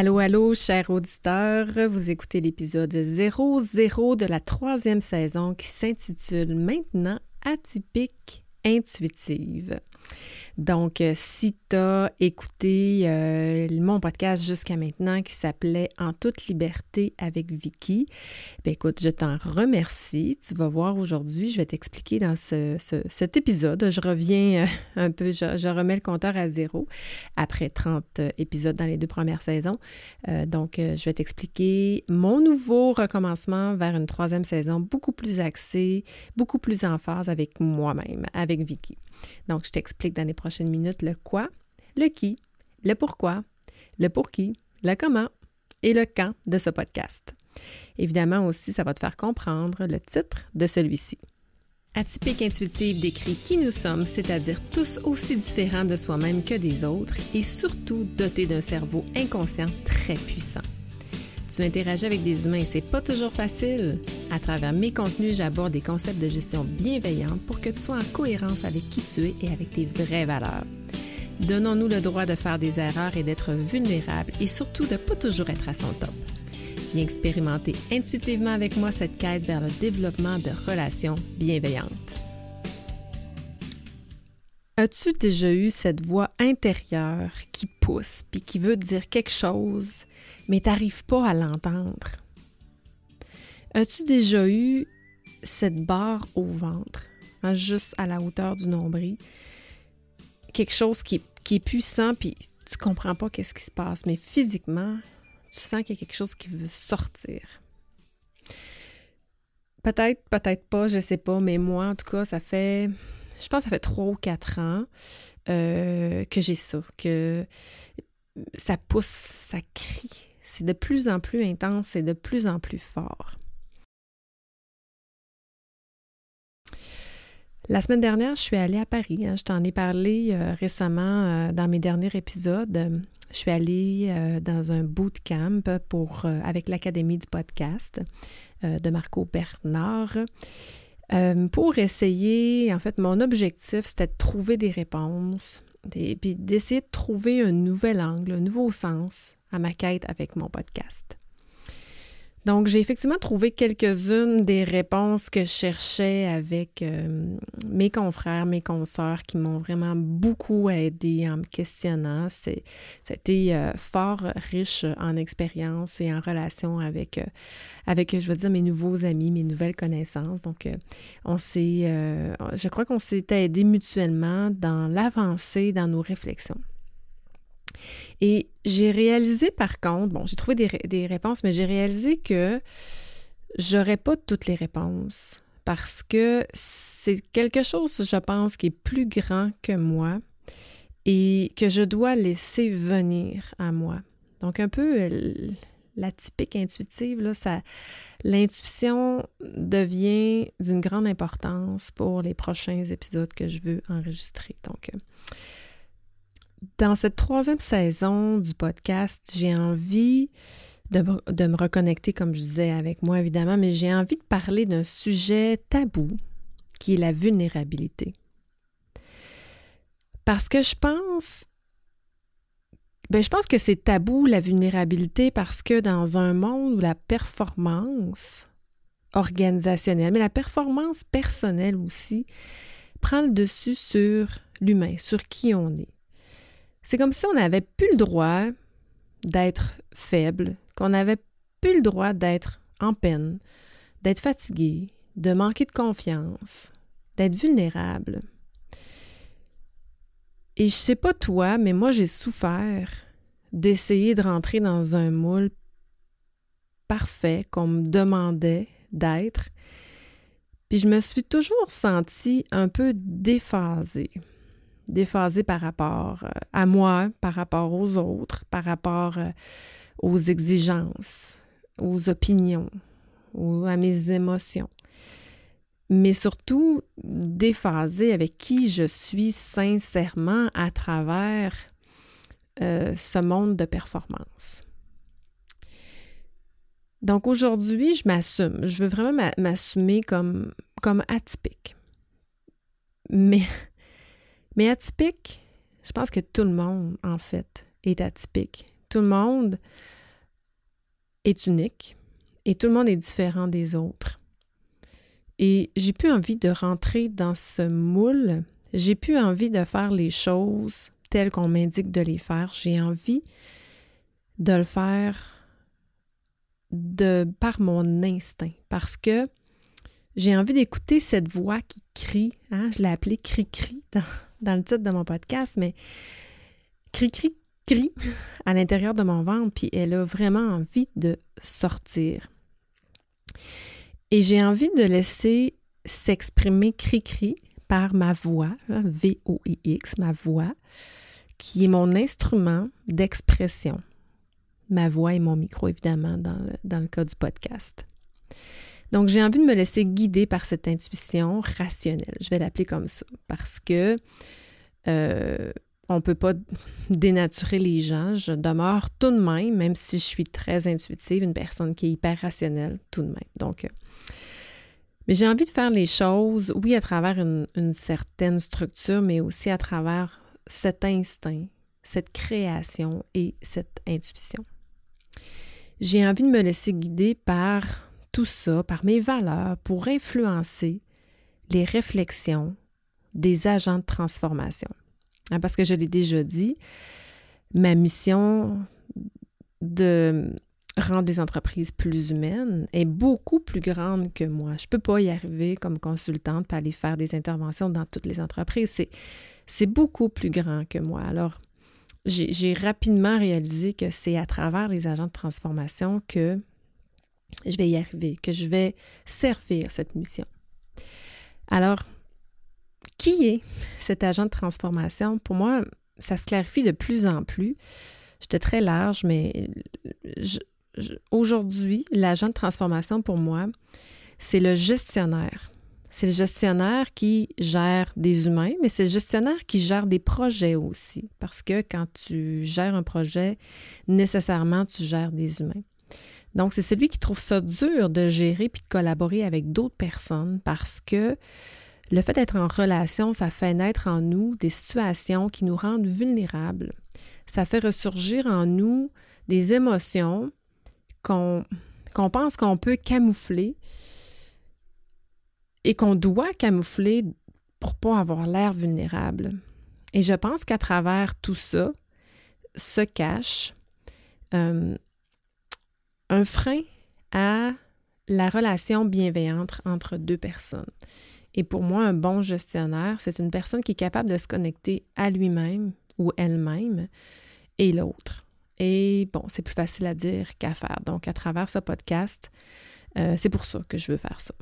Allô, allô, chers auditeurs, vous écoutez l'épisode 00 de la troisième saison qui s'intitule maintenant Atypique intuitive. Donc, euh, si tu as écouté euh, mon podcast jusqu'à maintenant qui s'appelait En toute liberté avec Vicky, bien écoute, je t'en remercie. Tu vas voir aujourd'hui, je vais t'expliquer dans ce, cet épisode. Je reviens euh, un peu, je, remets le compteur à zéro après 30 épisodes dans les deux premières saisons. donc, je vais t'expliquer mon nouveau recommencement vers une troisième saison beaucoup plus axée, beaucoup plus en phase avec moi-même, avec Vicky. Donc, je t'explique dans les prochaines minutes le quoi, le qui, le pourquoi, le pour qui, le comment et le quand de ce podcast. Évidemment aussi, ça va te faire comprendre le titre de celui-ci. Atypique intuitive décrit qui nous sommes, c'est-à-dire tous aussi différents de soi-même que des autres et surtout dotés d'un cerveau inconscient très puissant. Tu interagis avec des humains et c'est pas toujours facile. À travers mes contenus, j'aborde des concepts de gestion bienveillante pour que tu sois en cohérence avec qui tu es et avec tes vraies valeurs. Donnons-nous le droit de faire des erreurs et d'être vulnérables et surtout de pas toujours être à son top. Viens expérimenter intuitivement avec moi cette quête vers le développement de relations bienveillantes. As-tu déjà eu cette voix intérieure qui pousse puis qui veut dire quelque chose, mais t'arrives pas à l'entendre? As-tu déjà eu cette barre au ventre, hein, juste à la hauteur du nombril? Quelque chose qui, est puissant puis tu comprends pas qu'est-ce qui se passe, mais physiquement, tu sens qu'il y a quelque chose qui veut sortir. Peut-être, peut-être pas, je sais pas, mais moi, en tout cas, ça fait je pense ça fait trois ou quatre ans euh, que j'ai ça, que ça pousse, ça crie. C'est de plus en plus intense et de plus en plus fort. La semaine dernière, je suis allée à Paris. Hein. je t'en ai parlé euh, récemment euh, dans mes derniers épisodes. Je suis allée dans un bootcamp avec l'Académie du podcast de Marco Bernard. Euh, pour essayer, en fait, mon objectif, c'était de trouver des réponses, et puis d'essayer de trouver un nouvel angle, un nouveau sens à ma quête avec mon podcast. Donc, j'ai effectivement trouvé quelques-unes des réponses que je cherchais avec euh, mes confrères, mes consoeurs qui m'ont vraiment beaucoup aidé en me questionnant. C'était euh, fort riche en expérience et en relation avec, euh, avec, je veux dire, mes nouveaux amis, mes nouvelles connaissances. Donc, on s'est, je crois qu'on s'est aidé mutuellement dans l'avancée dans nos réflexions. Et j'ai réalisé par contre, bon, j'ai trouvé des, réponses, mais j'ai réalisé que j'aurais pas toutes les réponses parce que c'est quelque chose, je pense, qui est plus grand que moi et que je dois laisser venir à moi. Donc, un peu euh, la typique intuitive, là, ça, l'intuition devient d'une grande importance pour les prochains épisodes que je veux enregistrer. Donc, euh, dans cette troisième saison du podcast, j'ai envie de, me reconnecter, comme je disais, avec moi, évidemment, mais j'ai envie de parler d'un sujet tabou qui est la vulnérabilité. Parce que je pense, ben je pense que c'est tabou la vulnérabilité parce que dans un monde où la performance organisationnelle, mais la performance personnelle aussi, prend le dessus sur l'humain, sur qui on est. C'est comme si on n'avait plus le droit d'être faible, qu'on n'avait plus le droit d'être en peine, d'être fatigué, de manquer de confiance, d'être vulnérable. Et je sais pas toi, mais moi j'ai souffert d'essayer de rentrer dans un moule parfait qu'on me demandait d'être. Puis je me suis toujours sentie un peu déphasée déphasé par rapport euh, à moi, par rapport aux autres, par rapport euh, aux exigences, aux opinions, ou à mes émotions. Mais surtout, déphasé avec qui je suis sincèrement à travers euh, ce monde de performance. Donc aujourd'hui, je m'assume. Je veux vraiment m'assumer comme, comme atypique. Mais mais atypique, je pense que tout le monde, en fait, est atypique. Tout le monde est unique et tout le monde est différent des autres. Et j'ai plus envie de rentrer dans ce moule. J'ai plus envie de faire les choses telles qu'on m'indique de les faire. J'ai envie de le faire de par mon instinct parce que j'ai envie d'écouter cette voix qui crie. Hein? Je l'ai appelée cri-cri dans, dans, le titre de mon podcast, mais cri-cri crie à l'intérieur de mon ventre, puis elle a vraiment envie de sortir. Et j'ai envie de laisser s'exprimer cri-cri par ma voix, V-O-I-X, ma voix, qui est mon instrument d'expression. Ma voix et mon micro, évidemment, dans le, dans le cas du podcast. Donc, j'ai envie de me laisser guider par cette intuition rationnelle. Je vais l'appeler comme ça parce que euh, on ne peut pas dénaturer les gens. Je demeure tout de même, même si je suis très intuitive, une personne qui est hyper rationnelle, tout de même. Donc, euh, mais j'ai envie de faire les choses, oui, à travers une, une, certaine structure, mais aussi à travers cet instinct, cette création et cette intuition. J'ai envie de me laisser guider par tout ça, par mes valeurs, pour influencer les réflexions des agents de transformation. Hein, parce que je l'ai déjà dit, ma mission de rendre des entreprises plus humaines est beaucoup plus grande que moi. Je ne peux pas y arriver comme consultante pour aller faire des interventions dans toutes les entreprises. C'est beaucoup plus grand que moi. Alors, j'ai rapidement réalisé que c'est à travers les agents de transformation que je vais y arriver, que je vais servir cette mission. Alors, qui est cet agent de transformation? Pour moi, ça se clarifie de plus en plus. J'étais très large, mais aujourd'hui, l'agent de transformation pour moi, c'est le gestionnaire. C'est le gestionnaire qui gère des humains, mais c'est le gestionnaire qui gère des projets aussi. Parce que quand tu gères un projet, nécessairement, tu gères des humains. Donc, c'est celui qui trouve ça dur de gérer puis de collaborer avec d'autres personnes parce que le fait d'être en relation, ça fait naître en nous des situations qui nous rendent vulnérables. Ça fait ressurgir en nous des émotions qu'on pense qu'on peut camoufler et qu'on doit camoufler pour pas avoir l'air vulnérable. Et je pense qu'à travers tout ça se cache euh, un frein à la relation bienveillante entre deux personnes. Et pour moi, un bon gestionnaire, c'est une personne qui est capable de se connecter à lui-même ou elle-même et l'autre. Et bon, c'est plus facile à dire qu'à faire. Donc, à travers ce podcast, euh, c'est pour ça que je veux faire ça.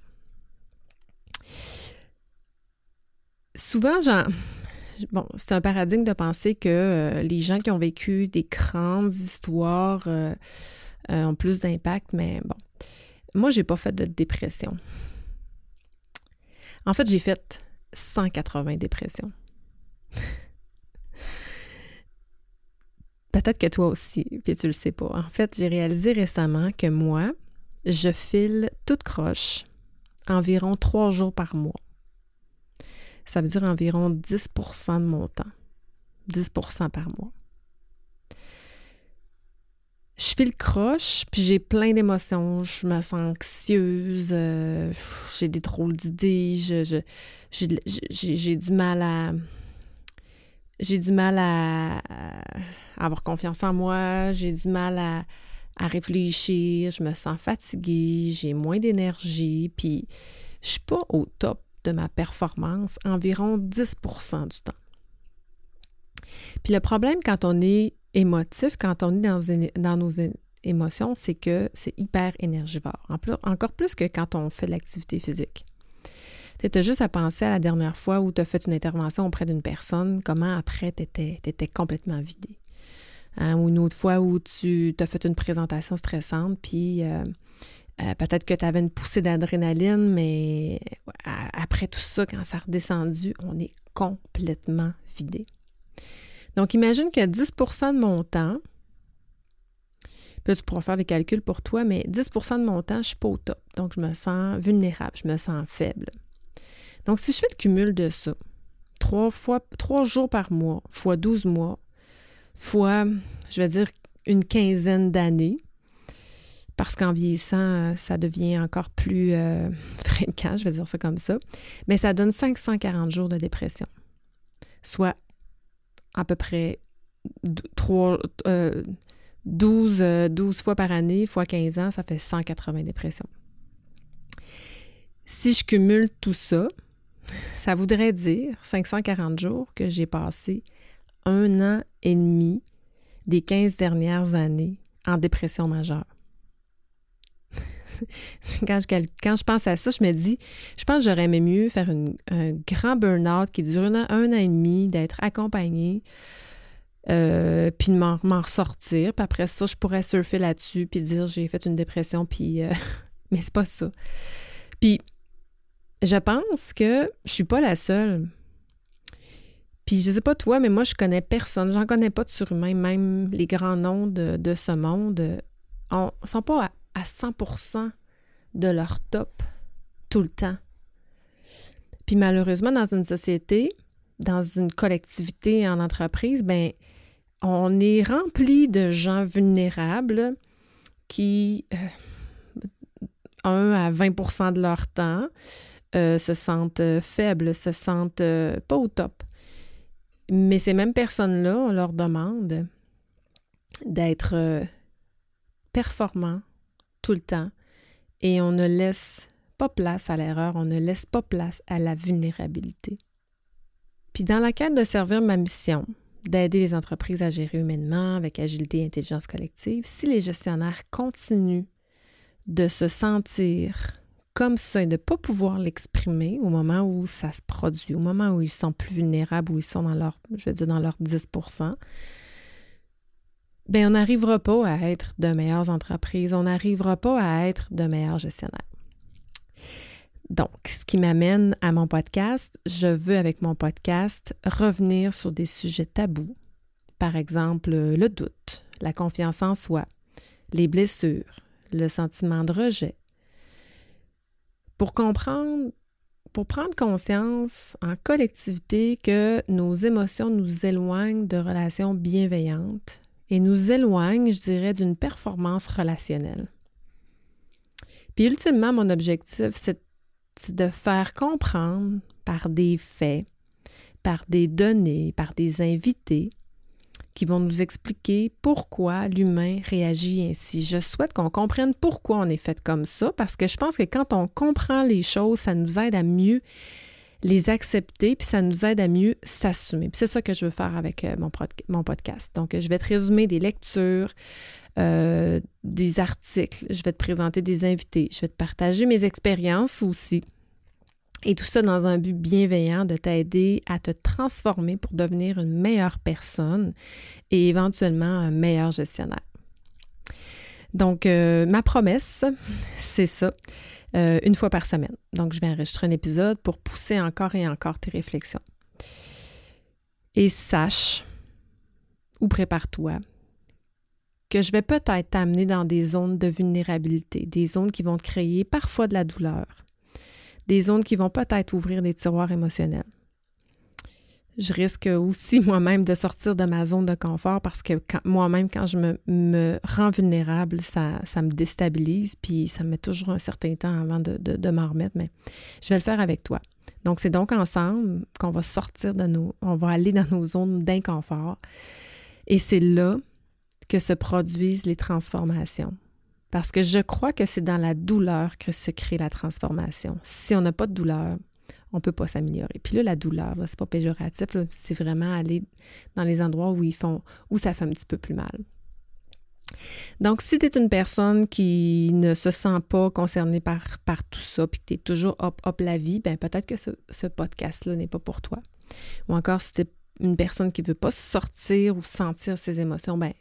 Souvent, bon, c'est un paradigme de penser que euh, les gens qui ont vécu des grandes histoires euh, plus d'impact, mais bon, moi, j'ai pas fait de dépression. En fait, j'ai fait 180 dépressions. Peut-être que toi aussi, puis tu le sais pas. En fait, j'ai réalisé récemment que moi, je file toute croche environ trois jours par mois. Ça veut dire environ 10% de mon temps. 10% par mois je fais le croche, puis j'ai plein d'émotions. Je me sens anxieuse, euh, j'ai des drôles d'idées, j'ai du mal à. J'ai du mal à, avoir confiance en moi, j'ai du mal à, à, réfléchir, je me sens fatiguée, j'ai moins d'énergie, puis je suis pas au top de ma performance environ 10% du temps. Puis le problème quand on est émotif, quand on est dans, nos émotions, c'est que c'est hyper énergivore. encore plus que quand on fait de l'activité physique. Tu as juste à penser à la dernière fois où tu as fait une intervention auprès d'une personne, comment après tu étais, complètement vidé. Hein, ou une autre fois où tu as fait une présentation stressante, puis euh, euh, peut-être que tu avais une poussée d'adrénaline, mais après tout ça, quand ça a redescendu, on est complètement vidé. Donc, imagine que 10% de mon temps, puis tu pourras faire des calculs pour toi, mais 10% de mon temps, je ne suis pas au top. Donc, je me sens vulnérable, je me sens faible. Donc, si je fais le cumul de ça, trois fois, trois jours par mois, fois 12 mois, fois, je vais dire une quinzaine d'années. Parce qu'en vieillissant, ça devient encore plus euh, fréquent, je vais dire ça comme ça. Mais ça donne 540 jours de dépression, soit à peu près 3, 12, 12 fois par année, fois 15 ans, ça fait 180 dépressions. Si je cumule tout ça, ça voudrait dire 540 jours que j'ai passé un an et demi des 15 dernières années en dépression majeure. Quand, je, pense à ça, je me dis, je pense que j'aurais aimé mieux faire un grand burn-out qui dure un an, et demi, d'être accompagné, euh, puis de m'en ressortir. Puis après ça, je pourrais surfer là-dessus, puis dire j'ai fait une dépression, puis... Euh, mais c'est pas ça. Puis je pense que je suis pas la seule. Puis je sais pas toi, mais moi je connais personne, j'en connais pas de surhumains, même les grands noms de, ce monde ne sont pas à, 100% de leur top tout le temps. Puis malheureusement, dans une société, dans une collectivité en entreprise, ben on est rempli de gens vulnérables qui, euh, un à 20% de leur temps, euh, se sentent euh, faibles, se sentent pas au top. Mais ces mêmes personnes-là, on leur demande d'être performants tout le temps et on ne laisse pas place à l'erreur, on ne laisse pas place à la vulnérabilité. Puis dans la quête de servir ma mission, d'aider les entreprises à gérer humainement avec agilité et intelligence collective, si les gestionnaires continuent de se sentir comme ça et de ne pas pouvoir l'exprimer au moment où ça se produit, au moment où ils sont plus vulnérables, où ils sont dans leur, je vais dire, dans leur 10 bien, on n'arrivera pas à être de meilleures entreprises, on n'arrivera pas à être de meilleurs gestionnaires. Donc, ce qui m'amène à mon podcast, je veux avec mon podcast revenir sur des sujets tabous, par exemple le doute, la confiance en soi, les blessures, le sentiment de rejet, pour comprendre, pour prendre conscience en collectivité que nos émotions nous éloignent de relations bienveillantes et nous éloignent, je dirais, d'une performance relationnelle. Puis ultimement, mon objectif, c'est de faire comprendre par des faits, par des données, par des invités qui vont nous expliquer pourquoi l'humain réagit ainsi. Je souhaite qu'on comprenne pourquoi on est fait comme ça parce que je pense que quand on comprend les choses, ça nous aide à mieux les accepter, puis ça nous aide à mieux s'assumer. c'est ça que je veux faire avec euh, mon, podcast. Donc, je vais te résumer des lectures, euh, des articles, je vais te présenter des invités, je vais te partager mes expériences aussi. Et tout ça dans un but bienveillant de t'aider à te transformer pour devenir une meilleure personne et éventuellement un meilleur gestionnaire. Donc, euh, ma promesse, c'est ça, euh, une fois par semaine. Donc, je vais enregistrer un épisode pour pousser encore et encore tes réflexions. Et sache, ou prépare-toi, que je vais peut-être t'amener dans des zones de vulnérabilité, des zones qui vont te créer parfois de la douleur, des zones qui vont peut-être ouvrir des tiroirs émotionnels. Je risque aussi moi-même de sortir de ma zone de confort parce que moi-même, quand je me, rends vulnérable, ça, me déstabilise, puis ça me met toujours un certain temps avant de, de, de m'en remettre, mais je vais le faire avec toi. Donc, c'est donc ensemble qu'on va sortir de nos, on va aller dans nos zones d'inconfort. Et c'est là que se produisent les transformations. Parce que je crois que c'est dans la douleur que se crée la transformation. Si on n'a pas de douleur, on ne peut pas s'améliorer. Puis là, la douleur, ce n'est pas péjoratif, c'est vraiment aller dans les endroits où ils font, où ça fait un petit peu plus mal. Donc, si tu es une personne qui ne se sent pas concernée par, par tout ça, puis que tu es toujours hop, hop la vie, ben peut-être que ce, ce podcast-là n'est pas pour toi. Ou encore, si tu es une personne qui ne veut pas sortir ou sentir ses émotions, ben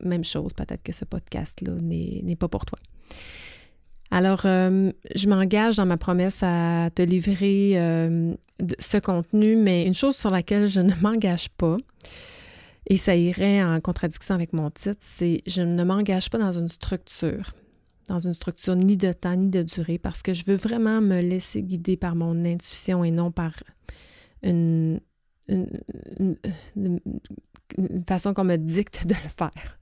même chose, peut-être que ce podcast-là n'est pas pour toi. Alors, euh, je m'engage dans ma promesse à te livrer euh, ce contenu, mais une chose sur laquelle je ne m'engage pas, et ça irait en contradiction avec mon titre, c'est je ne m'engage pas dans une structure, dans une structure ni de temps ni de durée, parce que je veux vraiment me laisser guider par mon intuition et non par une, une, façon qu'on me dicte de le faire.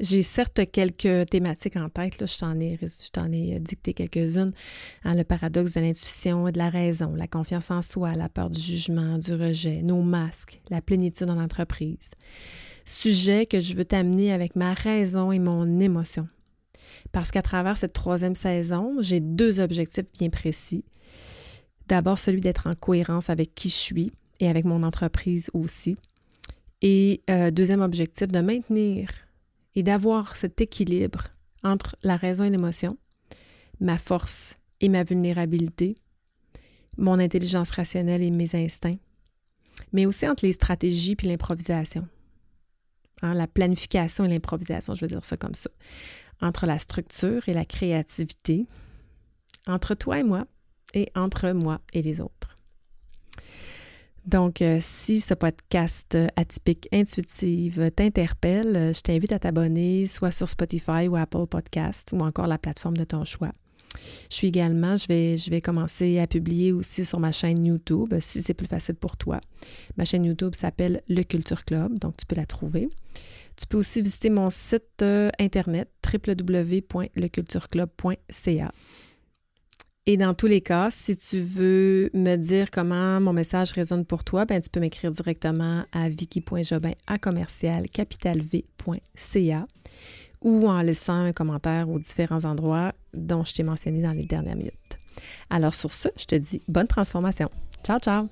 J'ai certes quelques thématiques en tête, là, je t'en ai, euh, dicté quelques-unes. Hein, le paradoxe de l'intuition et de la raison, la confiance en soi, la peur du jugement, du rejet, nos masques, la plénitude en entreprise. Sujet que je veux t'amener avec ma raison et mon émotion. Parce qu'à travers cette troisième saison, j'ai deux objectifs bien précis. D'abord, celui d'être en cohérence avec qui je suis et avec mon entreprise aussi. Et euh, deuxième objectif, de maintenir et d'avoir cet équilibre entre la raison et l'émotion, ma force et ma vulnérabilité, mon intelligence rationnelle et mes instincts, mais aussi entre les stratégies puis l'improvisation. Hein, la planification et l'improvisation, je veux dire ça comme ça. Entre la structure et la créativité, entre toi et moi, et entre moi et les autres. Donc, euh, si ce podcast atypique intuitive t'interpelle, euh, je t'invite à t'abonner soit sur Spotify ou Apple Podcast ou encore la plateforme de ton choix. Je suis également, je vais, je vais commencer à publier aussi sur ma chaîne YouTube, si c'est plus facile pour toi. Ma chaîne YouTube s'appelle Le Culture Club, donc tu peux la trouver. Tu peux aussi visiter mon site euh, internet www.lecultureclub.ca. Et dans tous les cas, si tu veux me dire comment mon message résonne pour toi, ben, tu peux m'écrire directement à vicky.jobin à commercial capitalv.ca ou en laissant un commentaire aux différents endroits dont je t'ai mentionné dans les dernières minutes. Alors sur ce, je te dis bonne transformation. Ciao, ciao!